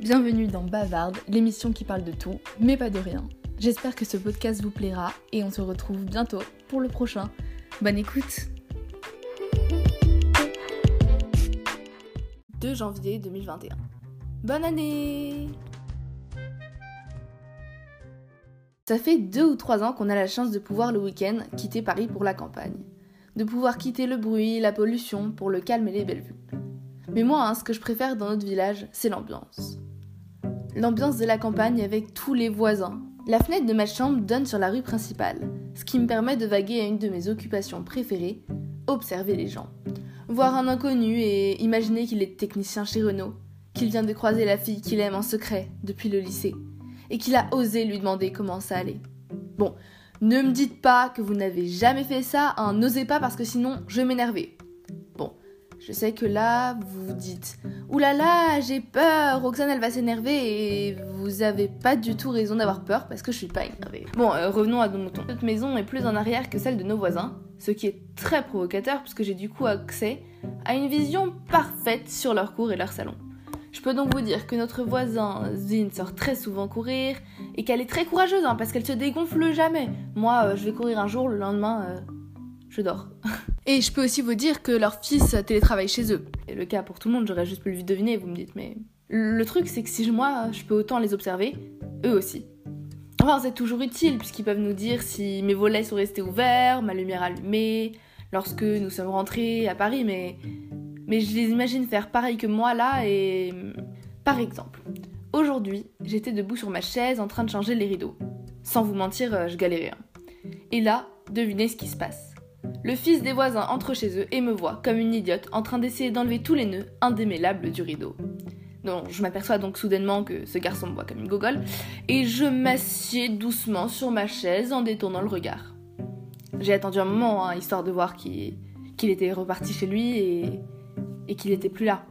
Bienvenue dans Bavarde, l'émission qui parle de tout, mais pas de rien. J'espère que ce podcast vous plaira et on se retrouve bientôt pour le prochain. Bonne écoute 2 janvier 2021. Bonne année Ça fait deux ou trois ans qu'on a la chance de pouvoir le week-end quitter Paris pour la campagne. De pouvoir quitter le bruit, la pollution pour le calme et les belles vues. Mais moi, hein, ce que je préfère dans notre village, c'est l'ambiance. L'ambiance de la campagne avec tous les voisins. La fenêtre de ma chambre donne sur la rue principale, ce qui me permet de vaguer à une de mes occupations préférées, observer les gens. Voir un inconnu et imaginer qu'il est technicien chez Renault, qu'il vient de croiser la fille qu'il aime en secret depuis le lycée, et qu'il a osé lui demander comment ça allait. Bon, ne me dites pas que vous n'avez jamais fait ça, hein, n'osez pas parce que sinon je m'énerver. Je sais que là, vous vous dites Oulala, là là, j'ai peur, Roxane elle va s'énerver et vous avez pas du tout raison d'avoir peur parce que je suis pas énervée. Bon, euh, revenons à nos moutons. Notre maison est plus en arrière que celle de nos voisins, ce qui est très provocateur puisque j'ai du coup accès à une vision parfaite sur leur cours et leur salon. Je peux donc vous dire que notre voisin Zine sort très souvent courir et qu'elle est très courageuse hein, parce qu'elle se dégonfle jamais. Moi, euh, je vais courir un jour, le lendemain, euh, je dors. et je peux aussi vous dire que leur fils télétravaille chez eux. C'est le cas pour tout le monde, j'aurais juste pu le deviner, vous me dites, mais le truc c'est que si moi je peux autant les observer, eux aussi. Enfin, c'est toujours utile puisqu'ils peuvent nous dire si mes volets sont restés ouverts, ma lumière allumée, lorsque nous sommes rentrés à Paris, mais mais je les imagine faire pareil que moi là et... Par exemple, aujourd'hui, j'étais debout sur ma chaise en train de changer les rideaux. Sans vous mentir, euh, je galérais. Hein. Et là, devinez ce qui se passe. Le fils des voisins entre chez eux et me voit, comme une idiote, en train d'essayer d'enlever tous les nœuds indémêlables du rideau. Non, je m'aperçois donc soudainement que ce garçon me voit comme une gogole, et je m'assieds doucement sur ma chaise en détournant le regard. J'ai attendu un moment, hein, histoire de voir qu'il était reparti chez lui et, qu'il était plus là.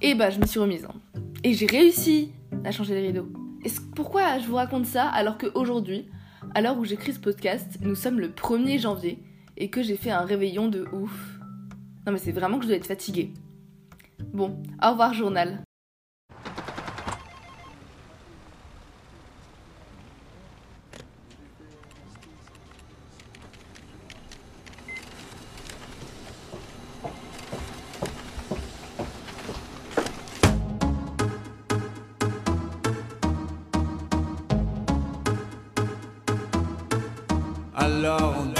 Et bah, je me suis remise. Hein. Et j'ai réussi à changer les rideaux. Et pourquoi je vous raconte ça alors qu'aujourd'hui, à l'heure où j'écris ce podcast, nous sommes le 1er janvier et que j'ai fait un réveillon de ouf Non mais c'est vraiment que je dois être fatiguée. Bon, au revoir journal. Alors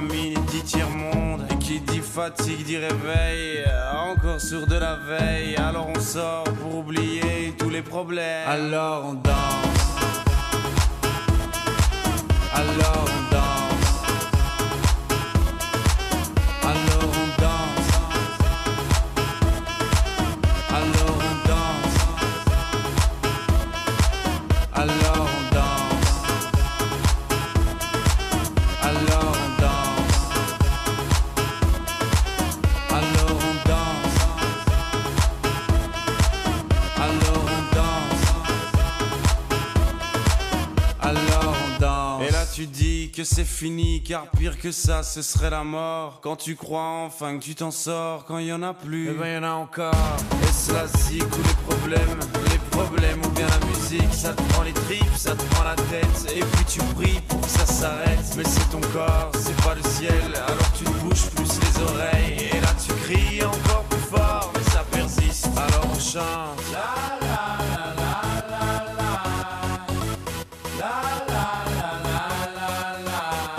fatigue dit réveil Encore sur de la veille Alors on sort pour oublier tous les problèmes Alors on danse alors on danse. Alors on danse. Alors on danse. Alors on danse. Que c'est fini, car pire que ça, ce serait la mort. Quand tu crois enfin que tu t'en sors, quand il y en a plus, eh ben y en a encore. Est-ce la zik ou les problèmes Les problèmes ou bien la musique, ça te prend les tripes, ça te prend la tête. Et puis tu pries pour que ça s'arrête. Mais c'est ton corps, c'est pas le ciel,